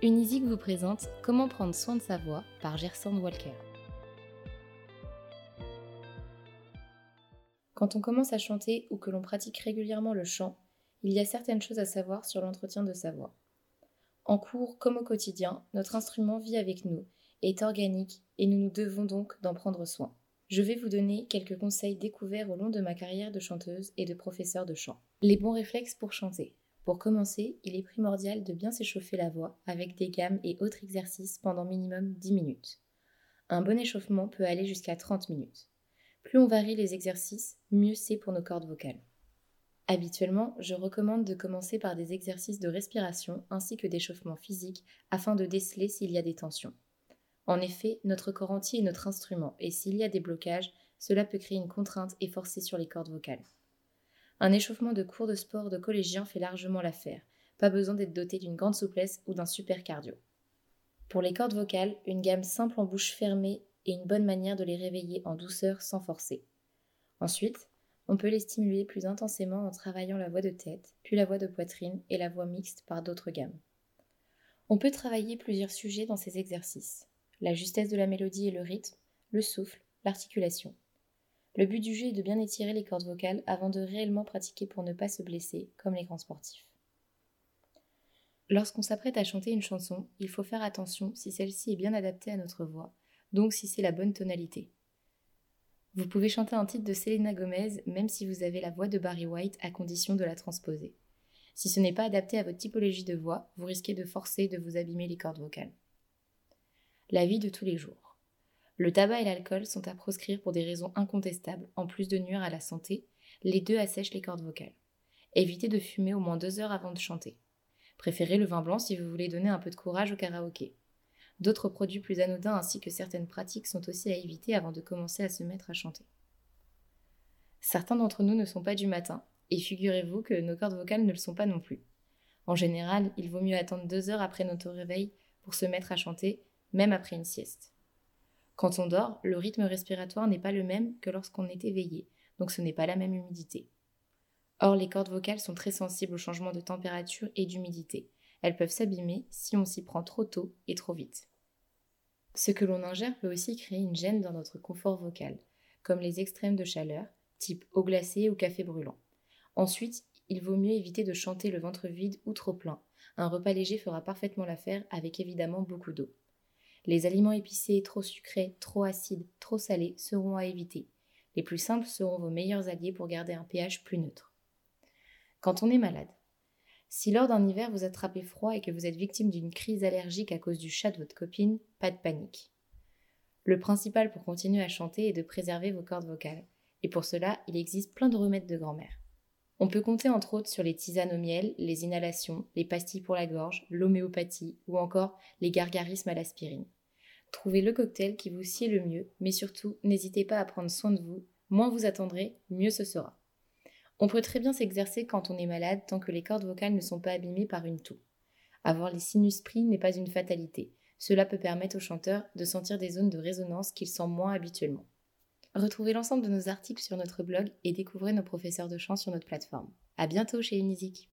Unisic vous présente Comment prendre soin de sa voix par Gerson Walker. Quand on commence à chanter ou que l'on pratique régulièrement le chant, il y a certaines choses à savoir sur l'entretien de sa voix. En cours comme au quotidien, notre instrument vit avec nous, est organique et nous nous devons donc d'en prendre soin. Je vais vous donner quelques conseils découverts au long de ma carrière de chanteuse et de professeur de chant. Les bons réflexes pour chanter. Pour commencer, il est primordial de bien s'échauffer la voix avec des gammes et autres exercices pendant minimum 10 minutes. Un bon échauffement peut aller jusqu'à 30 minutes. Plus on varie les exercices, mieux c'est pour nos cordes vocales. Habituellement, je recommande de commencer par des exercices de respiration ainsi que d'échauffement physique afin de déceler s'il y a des tensions. En effet, notre corps entier est notre instrument et s'il y a des blocages, cela peut créer une contrainte et forcer sur les cordes vocales. Un échauffement de cours de sport de collégien fait largement l'affaire. Pas besoin d'être doté d'une grande souplesse ou d'un super cardio. Pour les cordes vocales, une gamme simple en bouche fermée est une bonne manière de les réveiller en douceur sans forcer. Ensuite, on peut les stimuler plus intensément en travaillant la voix de tête, puis la voix de poitrine et la voix mixte par d'autres gammes. On peut travailler plusieurs sujets dans ces exercices. La justesse de la mélodie et le rythme, le souffle, l'articulation. Le but du jeu est de bien étirer les cordes vocales avant de réellement pratiquer pour ne pas se blesser, comme les grands sportifs. Lorsqu'on s'apprête à chanter une chanson, il faut faire attention si celle-ci est bien adaptée à notre voix, donc si c'est la bonne tonalité. Vous pouvez chanter un titre de Selena Gomez même si vous avez la voix de Barry White à condition de la transposer. Si ce n'est pas adapté à votre typologie de voix, vous risquez de forcer de vous abîmer les cordes vocales. La vie de tous les jours. Le tabac et l'alcool sont à proscrire pour des raisons incontestables, en plus de nuire à la santé, les deux assèchent les cordes vocales. Évitez de fumer au moins deux heures avant de chanter. Préférez le vin blanc si vous voulez donner un peu de courage au karaoké. D'autres produits plus anodins ainsi que certaines pratiques sont aussi à éviter avant de commencer à se mettre à chanter. Certains d'entre nous ne sont pas du matin, et figurez-vous que nos cordes vocales ne le sont pas non plus. En général, il vaut mieux attendre deux heures après notre réveil pour se mettre à chanter, même après une sieste. Quand on dort, le rythme respiratoire n'est pas le même que lorsqu'on est éveillé, donc ce n'est pas la même humidité. Or, les cordes vocales sont très sensibles au changement de température et d'humidité. Elles peuvent s'abîmer si on s'y prend trop tôt et trop vite. Ce que l'on ingère peut aussi créer une gêne dans notre confort vocal, comme les extrêmes de chaleur, type eau glacée ou café brûlant. Ensuite, il vaut mieux éviter de chanter le ventre vide ou trop plein. Un repas léger fera parfaitement l'affaire avec évidemment beaucoup d'eau. Les aliments épicés, trop sucrés, trop acides, trop salés seront à éviter. Les plus simples seront vos meilleurs alliés pour garder un pH plus neutre. Quand on est malade. Si lors d'un hiver vous attrapez froid et que vous êtes victime d'une crise allergique à cause du chat de votre copine, pas de panique. Le principal pour continuer à chanter est de préserver vos cordes vocales. Et pour cela, il existe plein de remèdes de grand-mère. On peut compter entre autres sur les tisanes au miel, les inhalations, les pastilles pour la gorge, l'homéopathie ou encore les gargarismes à l'aspirine. Trouvez le cocktail qui vous sied le mieux, mais surtout n'hésitez pas à prendre soin de vous. Moins vous attendrez, mieux ce sera. On peut très bien s'exercer quand on est malade tant que les cordes vocales ne sont pas abîmées par une toux. Avoir les sinus pris n'est pas une fatalité. Cela peut permettre au chanteur de sentir des zones de résonance qu'il sent moins habituellement. Retrouvez l'ensemble de nos articles sur notre blog et découvrez nos professeurs de chant sur notre plateforme. À bientôt chez Unisic.